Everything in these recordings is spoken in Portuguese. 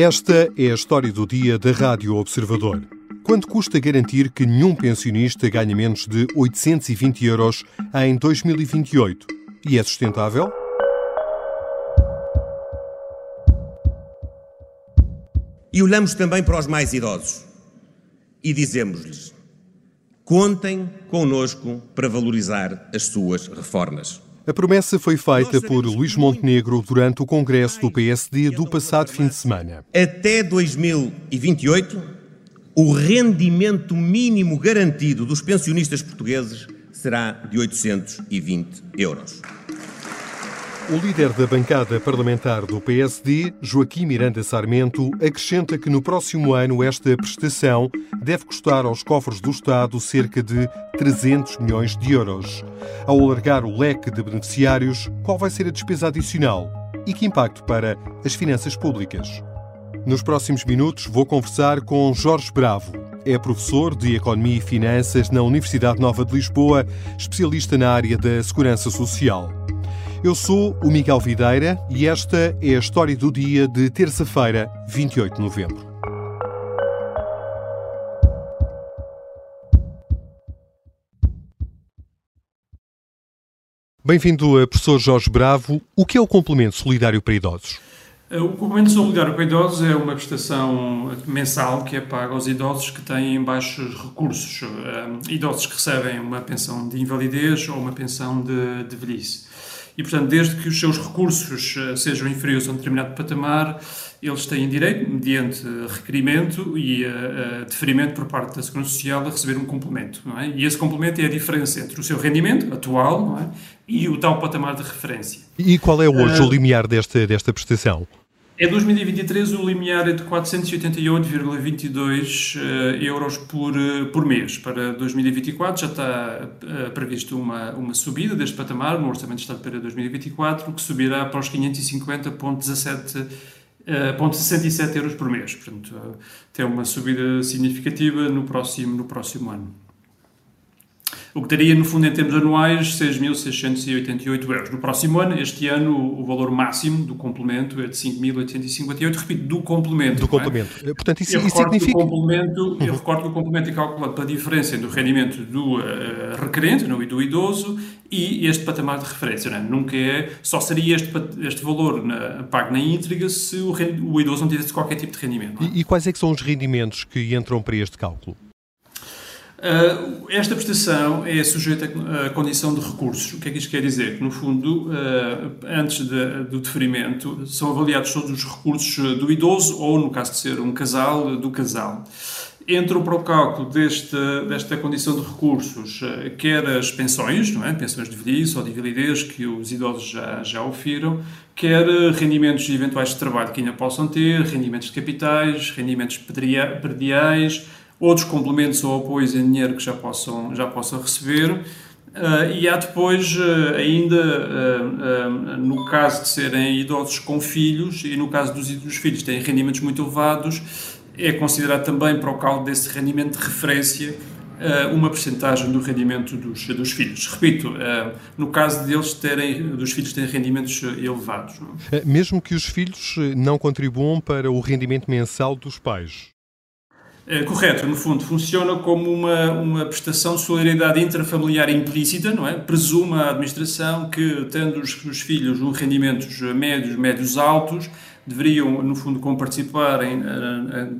Esta é a história do dia da Rádio Observador. Quanto custa garantir que nenhum pensionista ganhe menos de 820 euros em 2028? E é sustentável? E olhamos também para os mais idosos e dizemos-lhes: contem connosco para valorizar as suas reformas. A promessa foi feita por Luís Montenegro durante o congresso do PSD do passado fim de semana. Até 2028, o rendimento mínimo garantido dos pensionistas portugueses será de 820 euros. O líder da bancada parlamentar do PSD, Joaquim Miranda Sarmento, acrescenta que no próximo ano esta prestação deve custar aos cofres do Estado cerca de 300 milhões de euros. Ao alargar o leque de beneficiários, qual vai ser a despesa adicional e que impacto para as finanças públicas? Nos próximos minutos vou conversar com Jorge Bravo. É professor de Economia e Finanças na Universidade Nova de Lisboa, especialista na área da segurança social. Eu sou o Miguel Videira e esta é a história do dia de terça-feira, 28 de novembro. Bem-vindo, professor Jorge Bravo. O que é o complemento solidário para idosos? O complemento solidário para idosos é uma prestação mensal que é paga aos idosos que têm baixos recursos. Idosos que recebem uma pensão de invalidez ou uma pensão de, de velhice. E, portanto, desde que os seus recursos eh, sejam inferiores a um determinado patamar, eles têm direito, mediante requerimento e uh, deferimento por parte da Segurança Social, a receber um complemento. Não é? E esse complemento é a diferença entre o seu rendimento atual não é? e o tal patamar de referência. E qual é hoje uh, o limiar desta, desta prestação? Em 2023, o limiar é de 488,22 uh, euros por, uh, por mês. Para 2024 já está uh, previsto uma, uma subida deste patamar no Orçamento de Estado para 2024, que subirá para os 550,67 euros por mês. Portanto, tem uma subida significativa no próximo, no próximo ano o que daria, no fundo, em termos anuais, 6.688 euros. No próximo ano, este ano, o valor máximo do complemento é de 5.858, repito, do complemento. Do é? complemento. É? Portanto, isso, isso significa... complemento, uhum. Eu recordo que o complemento é calculado pela diferença entre o rendimento do uh, requerente não, e do idoso e este patamar de referência. Não é? Nunca é... Só seria este, este valor na, pago na íntegra se o, o idoso não tivesse qualquer tipo de rendimento. É? E, e quais é que são os rendimentos que entram para este cálculo? Uh, esta prestação é sujeita à condição de recursos. O que é que isto quer dizer? Que, no fundo, uh, antes de, do deferimento, são avaliados todos os recursos do idoso ou, no caso de ser um casal, do casal. Entram para o cálculo deste, desta condição de recursos, quer as pensões, não é? pensões de velhice ou de invalidez, que os idosos já, já quer rendimentos eventuais de trabalho que ainda possam ter, rendimentos de capitais, rendimentos perdiais, outros complementos ou apoios em dinheiro que já possam, já possam receber. Uh, e há depois, uh, ainda uh, no caso de serem idosos com filhos, e no caso dos, dos filhos têm rendimentos muito elevados, é considerado também para o cálculo desse rendimento de referência uma percentagem do rendimento dos, dos filhos. Repito, no caso deles terem, dos filhos terem rendimentos elevados. Não? É? Mesmo que os filhos não contribuam para o rendimento mensal dos pais. É, correto, no fundo, funciona como uma, uma prestação de solidariedade intrafamiliar implícita, não é? Presume a administração que, tendo os, os filhos um rendimentos médios, médios altos, deveriam, no fundo, comparticipar em,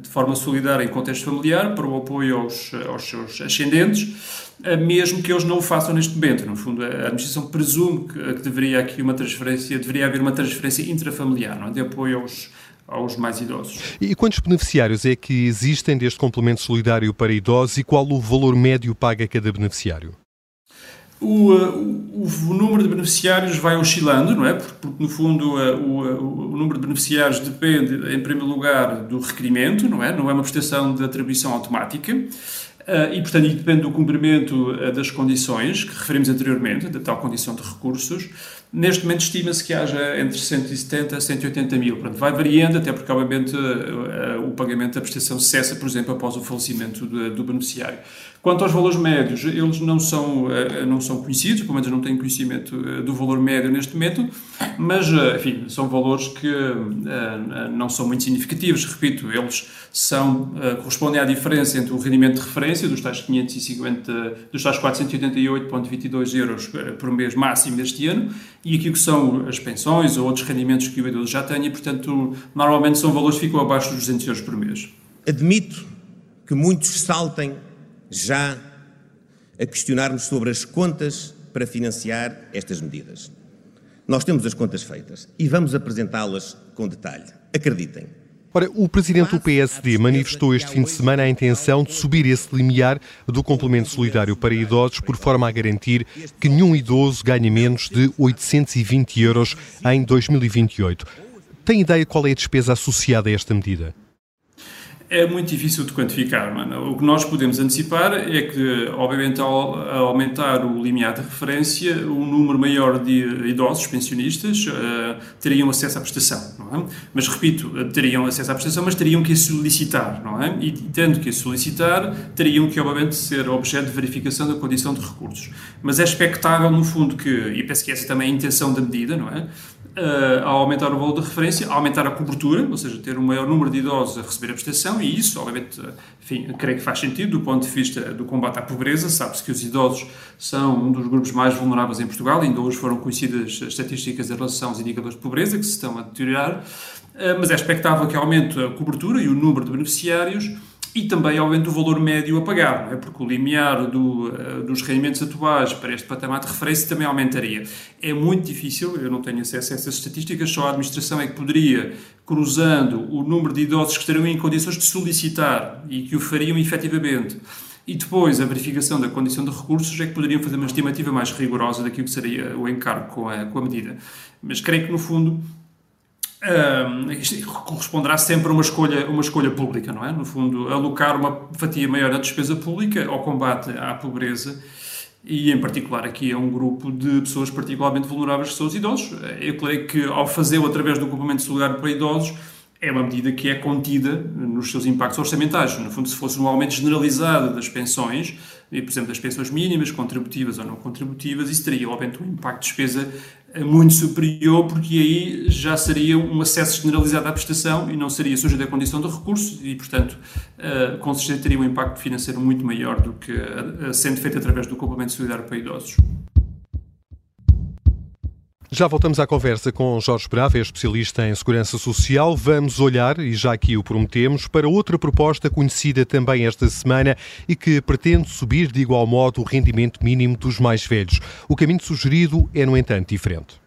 de forma solidária em contexto familiar para o apoio aos, aos seus ascendentes, eh, mesmo que eles não o façam neste momento. No fundo, a administração presume que, que deveria aqui uma transferência, deveria haver uma transferência intrafamiliar, não é? de apoio aos aos mais idosos. E quantos beneficiários é que existem deste complemento solidário para idosos e qual o valor médio paga cada beneficiário? O, uh, o, o, número de beneficiários vai oscilando, não é? Porque, porque no fundo, uh, o, uh, o, número de beneficiários depende, em primeiro lugar, do requerimento, não é? Não é uma prestação de atribuição automática. E, portanto, depende do cumprimento das condições que referimos anteriormente, da tal condição de recursos. Neste momento, estima-se que haja entre 170 a 180 mil. Portanto, vai variando, até porque, obviamente, uh, o pagamento da prestação cessa, por exemplo, após o falecimento do, beneficiário. Quanto aos valores médios, eles não são, eh, não são conhecidos, pelo menos não têm conhecimento eh, do valor médio neste momento, mas, eh, enfim, são valores que não são muito significativos. Repito, eles são, correspondem à diferença entre o rendimento de referência dos tais 550, dos tais 488,22 euros por mês máximo este ano e aquilo que são as pensões ou outros rendimentos que o idoso já tem e, portanto, normalmente são valores que ficam abaixo dos 200 euros por mês. Admito que muitos saltem já a questionar-nos sobre as contas para financiar estas medidas. Nós temos as contas feitas e vamos apresentá-las com detalhe. Acreditem. Ora, o presidente do PSD manifestou este fim de semana a intenção de subir esse limiar do complemento solidário para idosos por forma a garantir que nenhum idoso ganhe menos de 820 euros em 2028. Tem ideia qual é a despesa associada a esta medida? É muito difícil de quantificar, mano. O que nós podemos antecipar é que, obviamente, ao aumentar o limiar de referência, um número maior de idosos pensionistas uh, teriam acesso à prestação, não é? Mas, repito, teriam acesso à prestação, mas teriam que a solicitar, não é? E, tendo que a solicitar, teriam que, obviamente, ser objeto de verificação da condição de recursos. Mas é expectável, no fundo, que, e penso que essa também é a intenção da medida, não é? uh, ao aumentar o valor de referência, aumentar a cobertura, ou seja, ter um maior número de idosos a receber a prestação, e isso, obviamente, enfim, creio que faz sentido do ponto de vista do combate à pobreza. Sabe-se que os idosos são um dos grupos mais vulneráveis em Portugal, ainda hoje foram conhecidas as estatísticas em relação aos indicadores de pobreza, que se estão a deteriorar, uh, mas é expectável que aumente a cobertura e o número de beneficiários e também aumenta o valor médio a pagar, é? porque o limiar do, uh, dos rendimentos atuais para este patamar de referência também aumentaria. É muito difícil, eu não tenho acesso a essas estatísticas, só a administração é que poderia, cruzando o número de idosos que estariam em condições de solicitar e que o fariam efetivamente, e depois a verificação da condição de recursos é que poderiam fazer uma estimativa mais rigorosa daquilo que seria o encargo com a, com a medida. Mas creio que, no fundo, isto corresponderá sempre a uma escolha, uma escolha pública, não é? No fundo, alocar uma fatia maior da despesa pública ao combate à pobreza e, em particular, aqui é um grupo de pessoas particularmente vulneráveis, que são os idosos. Eu creio que, ao fazê-lo através do complemento solidário para idosos, é uma medida que é contida nos seus impactos orçamentais. No fundo, se fosse um aumento generalizado das pensões, por exemplo, das pensões mínimas, contributivas ou não contributivas, isso teria, obviamente, um impacto de despesa muito superior, porque aí já seria um acesso generalizado à prestação e não seria sujeito à condição de recurso e, portanto, uh, com certeza teria um impacto financeiro muito maior do que sendo feito através do complemento solidário para idosos. Já voltamos à conversa com Jorge Brava, é especialista em segurança social. Vamos olhar, e já aqui o prometemos, para outra proposta conhecida também esta semana e que pretende subir de igual modo o rendimento mínimo dos mais velhos. O caminho sugerido é, no entanto, diferente.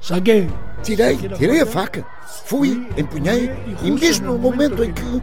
Saguei. Tirei, tirei a faca. Fui, empunhei e mesmo no momento em que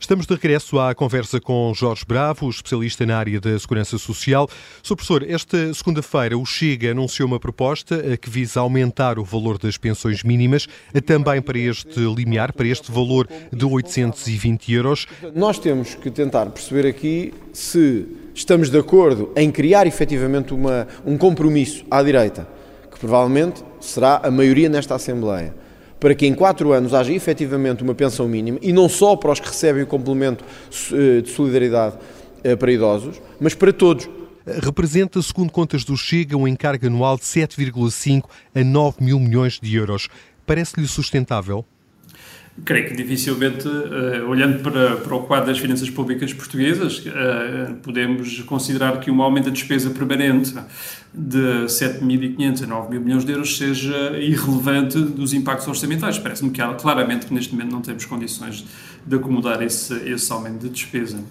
Estamos de regresso à conversa com Jorge Bravo, especialista na área da segurança social. Sr. Professor, esta segunda-feira o Chega anunciou uma proposta eh, que visa aumentar o valor das pensões mínimas eh, também para este limiar, para este valor de 820 euros. Nós temos que tentar perceber aqui se estamos de acordo em criar efetivamente uma, um compromisso à direita, que provavelmente será a maioria nesta Assembleia para que em quatro anos haja efetivamente uma pensão mínima, e não só para os que recebem o complemento eh, de solidariedade eh, para idosos, mas para todos. Representa, segundo contas do Chega, um encargo anual de 7,5 a 9 mil milhões de euros. Parece-lhe sustentável? Creio que dificilmente, uh, olhando para, para o quadro das finanças públicas portuguesas, uh, podemos considerar que um aumento da despesa permanente de 7.500 a 9 mil milhões de euros seja irrelevante dos impactos orçamentais. Parece-me que, claramente que neste momento não temos condições de acomodar esse, esse aumento de despesa.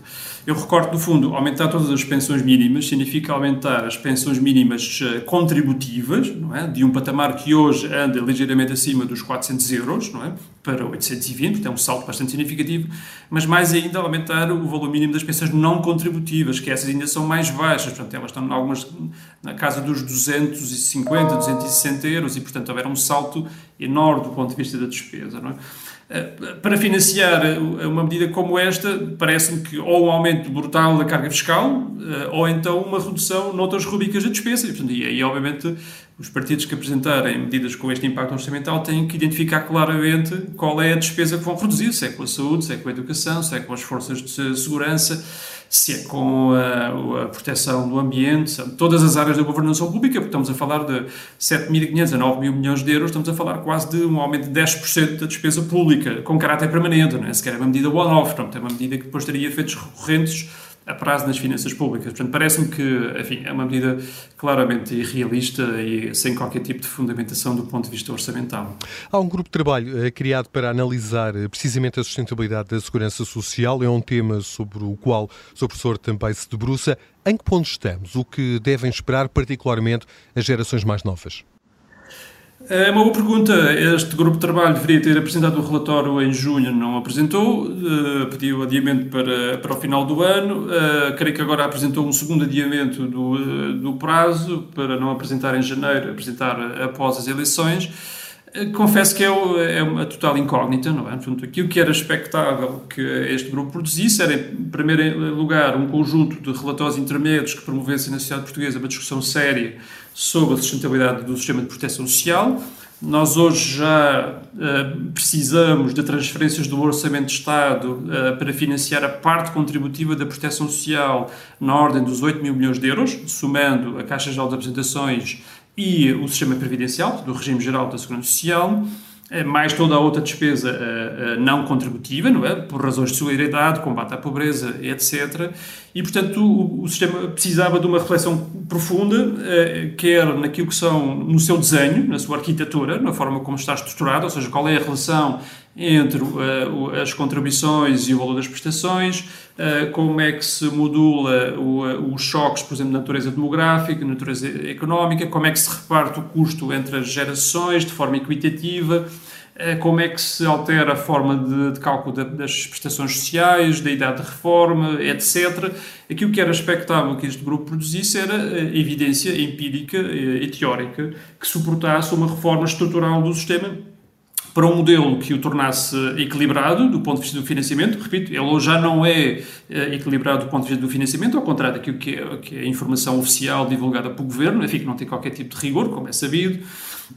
Eu recordo, no fundo, aumentar todas as pensões mínimas significa aumentar as pensões mínimas eh, contributivas, não é? de um patamar que hoje anda ligeiramente acima dos 400 euros, não é? para 800 620, portanto é um salto bastante significativo, mas mais ainda aumentar o valor mínimo das pensões não contributivas, que essas ainda são mais baixas, portanto elas estão algumas na casa dos 250, 260 euros e portanto houver um salto enorme do ponto de vista da despesa, não é? Eh, para financiar uma medida como esta, parece-me que ou um aumento brutal da carga fiscal eh, ou então uma redução noutras rubricas de despesa. E aí, obviamente, os partidos que apresentarem medidas com este impacto orçamental têm que identificar claramente qual é a despesa que vão reduzir, se é com a saúde, se é com a educação, se é com as forças de segurança se é com a, a, proteção do ambiente, todas as áreas da governação pública, porque estamos a falar de 7.500 a 9 mil milhões de euros, estamos a falar quase de um aumento de 10% da despesa pública, com caráter permanente, não é? Sequer é uma medida one-off, é? Uma medida que depois teria efeitos recorrentes a prazo nas finanças públicas. Portanto, parece-me que, enfim, é uma medida claramente irrealista e sem qualquer tipo de fundamentação do ponto de vista orçamental. Há um grupo de trabalho eh, criado para analisar eh, precisamente a sustentabilidade da segurança social. É um tema sobre o qual o Sr. Professor também se debruça. Em que ponto estamos? O que devem esperar, particularmente, as gerações mais novas? É uma boa pergunta. Este grupo de trabalho deveria ter apresentado o relatório em junho, não apresentou, uh, pediu adiamento para, para o final do ano. Uh, creio que agora apresentou um segundo adiamento do, uh, do prazo para não apresentar em janeiro, apresentar após as eleições. Confesso que é, é uma total incógnita, não é? Portanto, aquilo que era expectável que este grupo produzisse era, em primeiro lugar, um conjunto de relatórios intermédios que promovessem na sociedade portuguesa uma discussão séria sobre a sustentabilidade do sistema de proteção social. Nós hoje já uh, precisamos de transferências do Orçamento de Estado uh, para financiar a parte contributiva da proteção social na ordem dos 8 mil milhões de euros, somando a Caixa de Apresentações e o sistema previdencial, do regime geral da segurança social, eh, mais toda a outra despesa uh, uh, não contributiva, não é? por razões de solidariedade, combate à pobreza, etc. E, portanto, o, o sistema precisava de uma reflexão profunda, quer naquilo que são, no seu desenho, na sua arquitetura, na forma como está estruturado, ou seja, qual é a relação entre uh, as contribuições e o valor das prestações, uh, como é que se modula uh, os choques, por exemplo, de natureza demográfica, de natureza económica, como é que se reparte o custo entre as gerações de forma equitativa, como é que se altera a forma de, de cálculo das prestações sociais, da idade de reforma, etc. Aquilo que era expectável que este grupo produzisse era evidência empírica e teórica que suportasse uma reforma estrutural do sistema para um modelo que o tornasse equilibrado do ponto de vista do financiamento. Repito, ele já não é eh, equilibrado do ponto de vista do financiamento, ao contrário daquilo que é, que é a informação oficial divulgada pelo governo, enfim, que não tem qualquer tipo de rigor, como é sabido.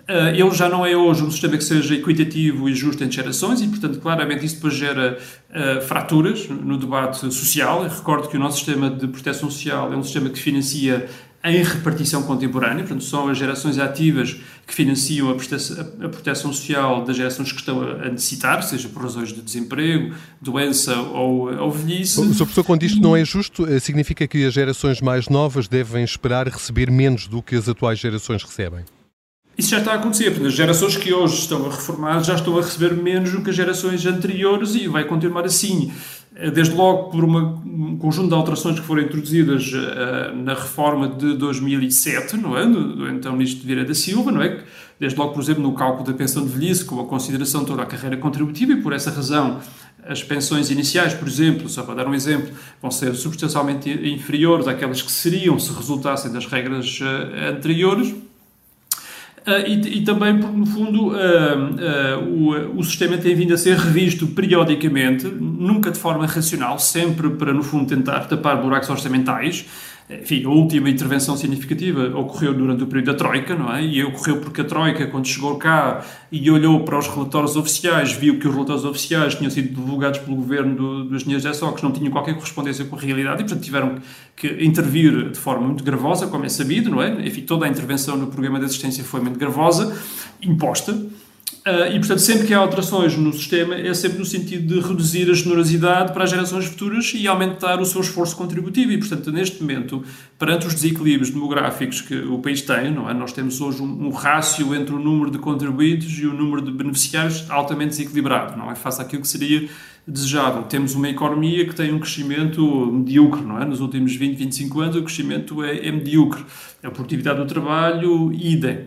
Eh, ele já não é hoje um sistema que seja equitativo e justo entre gerações e, portanto, claramente isso depois gera uh, fraturas no debate social. Eu recordo que o nosso sistema de proteção social é um sistema que financia em repartição contemporânea, portanto, são as gerações ativas que financiam a proteção, a proteção social das gerações que estão a necessitar, seja por razões de desemprego, doença ou, ou velhice. O Sr. Professor, quando isto não é justo, eh, significa que as gerações mais novas devem esperar receber menos do que as atuais gerações recebem? Isso já está a acontecer, as gerações que hoje estão a reformar já estão a receber menos do que as gerações anteriores e vai continuar assim. Eh, desde logo por uma, um conjunto de alterações que foram introduzidas uh, na reforma de 2007, não é? Do, do então Ministro de Vieira da Silva, não é? Desde logo, por exemplo, no cálculo da pensão de velhice, com a consideração de toda a carreira contributiva, e por essa razão as pensões iniciais, por exemplo, só para dar um exemplo, vão ser substancialmente inferiores àquelas que seriam se resultassem das regras uh, anteriores. Uh, e, e, também porque, no fundo, uh, uh, o, o sistema tem vindo a ser revisto periodicamente, nunca de forma racional, sempre para, no fundo, tentar tapar buracos orçamentais. Enfim, a última intervenção significativa ocorreu durante o período da Troika, não é? E ocorreu porque a Troika, quando chegou cá e olhou para os relatórios oficiais, viu que os relatórios oficiais tinham sido divulgados pelo governo do, dos engenheiros da SOX, não tinham qualquer correspondência com a realidade e, portanto, tiveram que intervir de forma muito gravosa, como é sabido, não é? Enfim, toda a intervenção no programa de assistência foi muito gravosa, imposta, Uh, e, portanto, sempre que há alterações no sistema, é sempre no sentido de reduzir a generosidade para as gerações futuras e aumentar o seu esforço contributivo. E, portanto, neste momento, perante os desequilíbrios demográficos que o país tem, não é? nós temos hoje um, um rácio entre o número de contribuintes e o número de beneficiários altamente desequilibrado. Não é face àquilo que seria desejável. Temos uma economia que tem um crescimento medíocre, não é? Nos últimos 20, 25 anos o crescimento é, é medíocre. A produtividade do trabalho, idem.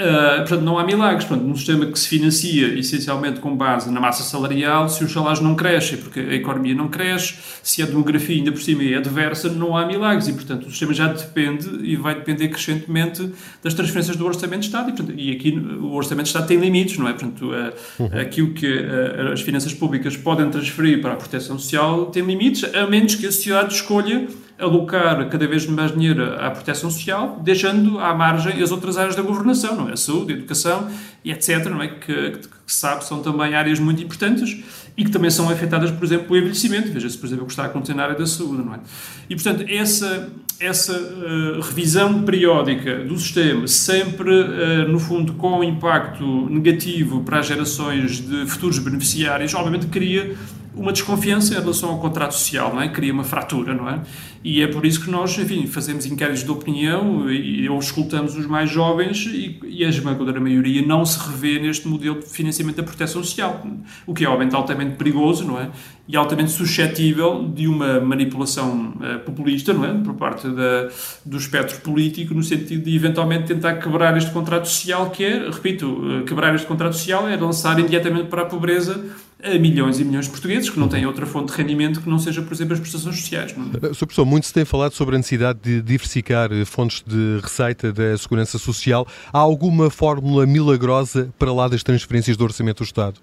Uh, portanto, não há milagres. Portanto, num sistema que se financia essencialmente com base na massa salarial, se os salários não crescem, porque a economia não cresce, se a demografia ainda por cima é adversa, não há milagres. E, portanto, o sistema já depende e vai depender crescentemente das transferências do Orçamento de Estado. E, portanto, e aqui o Orçamento de Estado tem limites, não é? Portanto, uh, uhum. aquilo que uh, as finanças públicas podem transferir para a proteção social tem limites, a menos que a sociedade escolha alocar cada vez mais dinheiro à proteção social, deixando à margem as outras áreas da governação, não é? A saúde, a educação e etc., não é? Que, que, que sabe são também áreas muito importantes e que também são afetadas, por exemplo, pelo envelhecimento. Veja-se, por exemplo, o que está a acontecer na área da saúde, não é? E, portanto, essa, essa uh, revisão periódica do sistema, sempre, uh, no fundo, com impacto negativo para as gerações de futuros beneficiários, obviamente cria uma desconfiança em relação ao contrato social, não é? Cria uma fratura, não é? E é por isso que nós, enfim, fazemos inquéritos de opinião e, ou escutamos os mais jovens e, e, a esmagadora maioria não se revê neste modelo de financiamento da proteção social, o que é obviamente altamente perigoso, não é? E altamente suscetível de uma manipulação uh, populista, não é? Por parte da, do espectro político, no sentido de eventualmente tentar quebrar este contrato social, que é, repito, uh, quebrar este contrato social é lançar imediatamente para a pobreza a milhões e milhões de portugueses que não têm outra fonte de rendimento que não seja, por exemplo, as prestações sociais. Não é? Sr. Professor, muito se tem falado sobre a necessidade de diversificar eh, fontes de receita da Segurança Social. Há alguma fórmula milagrosa para lá das transferências do Orçamento do Estado?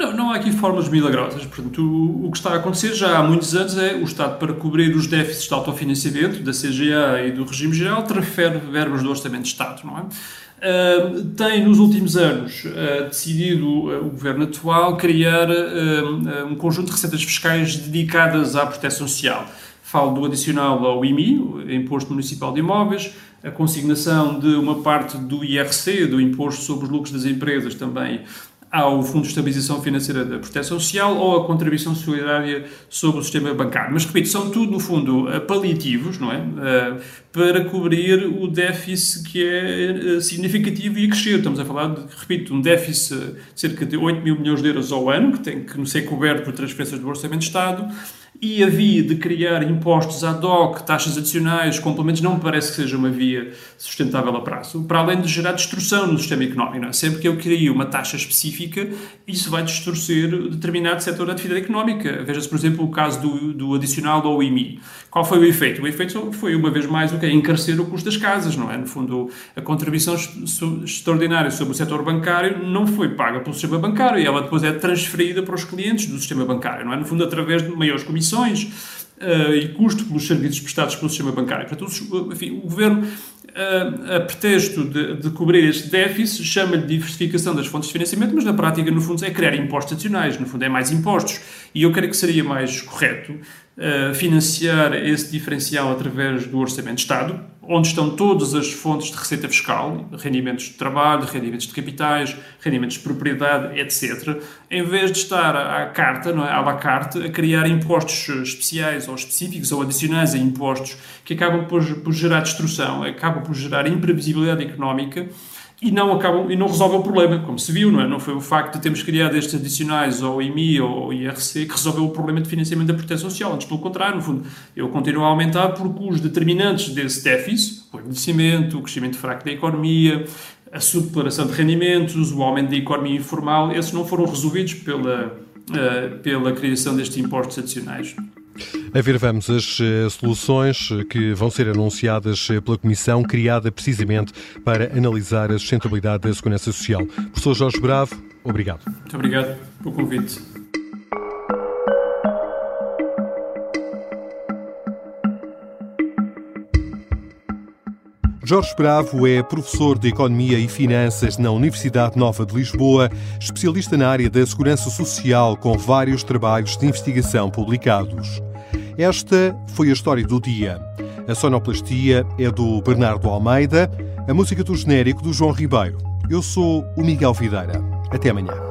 Não, não há aqui fórmulas milagrosas. Portanto, o, o, que está a acontecer já há muitos anos é o Estado, para cobrir os déficits de autofinanciamento da CGA e do regime geral, transfere verbas do Orçamento de Estado, não é? Uh, tem nos últimos anos uh, decidido uh, o governo atual criar um conjunto de receitas fiscais dedicadas à proteção social. Falo do adicional ao IMI, Imposto Municipal de Imóveis, a consignação de uma parte do IRC, do Imposto sobre os Lucros das Empresas, também ao Fundo de Estabilização Financeira da Proteção Social ou a contribuição solidária sobre o sistema bancário. Mas, repito, são tudo, no fundo, eh, paliativos, não é? Eh, para cobrir o déficit que é eh, significativo e crescer. Estamos a falar, de, repito, um déficit de cerca de 8 mil milhões de euros ao ano, que tem que ser coberto por transferências do Orçamento de Estado, e a via de criar impostos ad hoc, taxas adicionais, complementos, não me parece que seja uma via sustentável a prazo, para além de gerar destrução no sistema económico. É? Sempre que eu crio uma taxa específica, isso vai distorcer determinado setor da atividade económica. Veja-se, por exemplo, o caso do, do adicional ao IMI. Qual foi o efeito? O efeito foi, uma vez mais, o que é encarecer o custo das casas, não é? No fundo, a contribuição extraordinária sobre o setor bancário não foi paga pelo sistema bancário e ela depois é transferida para os clientes do sistema bancário, não é? No fundo, através de maiores comissões uh, e custo pelos serviços prestados pelo sistema bancário. Portanto, enfim, o Governo, uh, a pretexto de, de cobrir este déficit, chama-lhe diversificação das fontes de financiamento, mas na prática, no fundo, é criar impostos adicionais, no fundo, é mais impostos. E eu creio que seria mais correto uh, financiar esse diferencial através do Orçamento de Estado, onde estão todas as fontes de receita fiscal, rendimentos de trabalho, rendimentos de capitais, rendimentos de propriedade, etc., em vez de estar à carta, não é, à la carte, a criar impostos especiais ou específicos ou adicionais a impostos que acabam por, por gerar destruição, acabam por gerar imprevisibilidade económica e não acabam e não resolvem o problema, como se viu, não é? Não foi o facto de termos criado estes adicionais ao IMI ou ao IRC que resolveu o problema de financiamento da proteção social. Antes, pelo contrário, no fundo, ele continua a aumentar porque os determinantes desse déficit, o envelhecimento, o crescimento fraco da economia, a subdeclaração de rendimentos, o aumento da economia informal, esses não foram resolvidos pela, uh, pela criação destes impostos adicionais. A ver, vamos as eh, soluções que vão ser anunciadas eh, pela Comissão, criada precisamente para analisar a sustentabilidade da Segurança Social. Professor Jorge Bravo, obrigado. Muito obrigado pelo convite. Jorge Bravo é professor de Economia e Finanças na Universidade Nova de Lisboa, especialista na área da segurança social, com vários trabalhos de investigação publicados. Esta foi a história do dia. A sonoplastia é do Bernardo Almeida, a música do genérico do João Ribeiro. Eu sou o Miguel Videira. Até amanhã.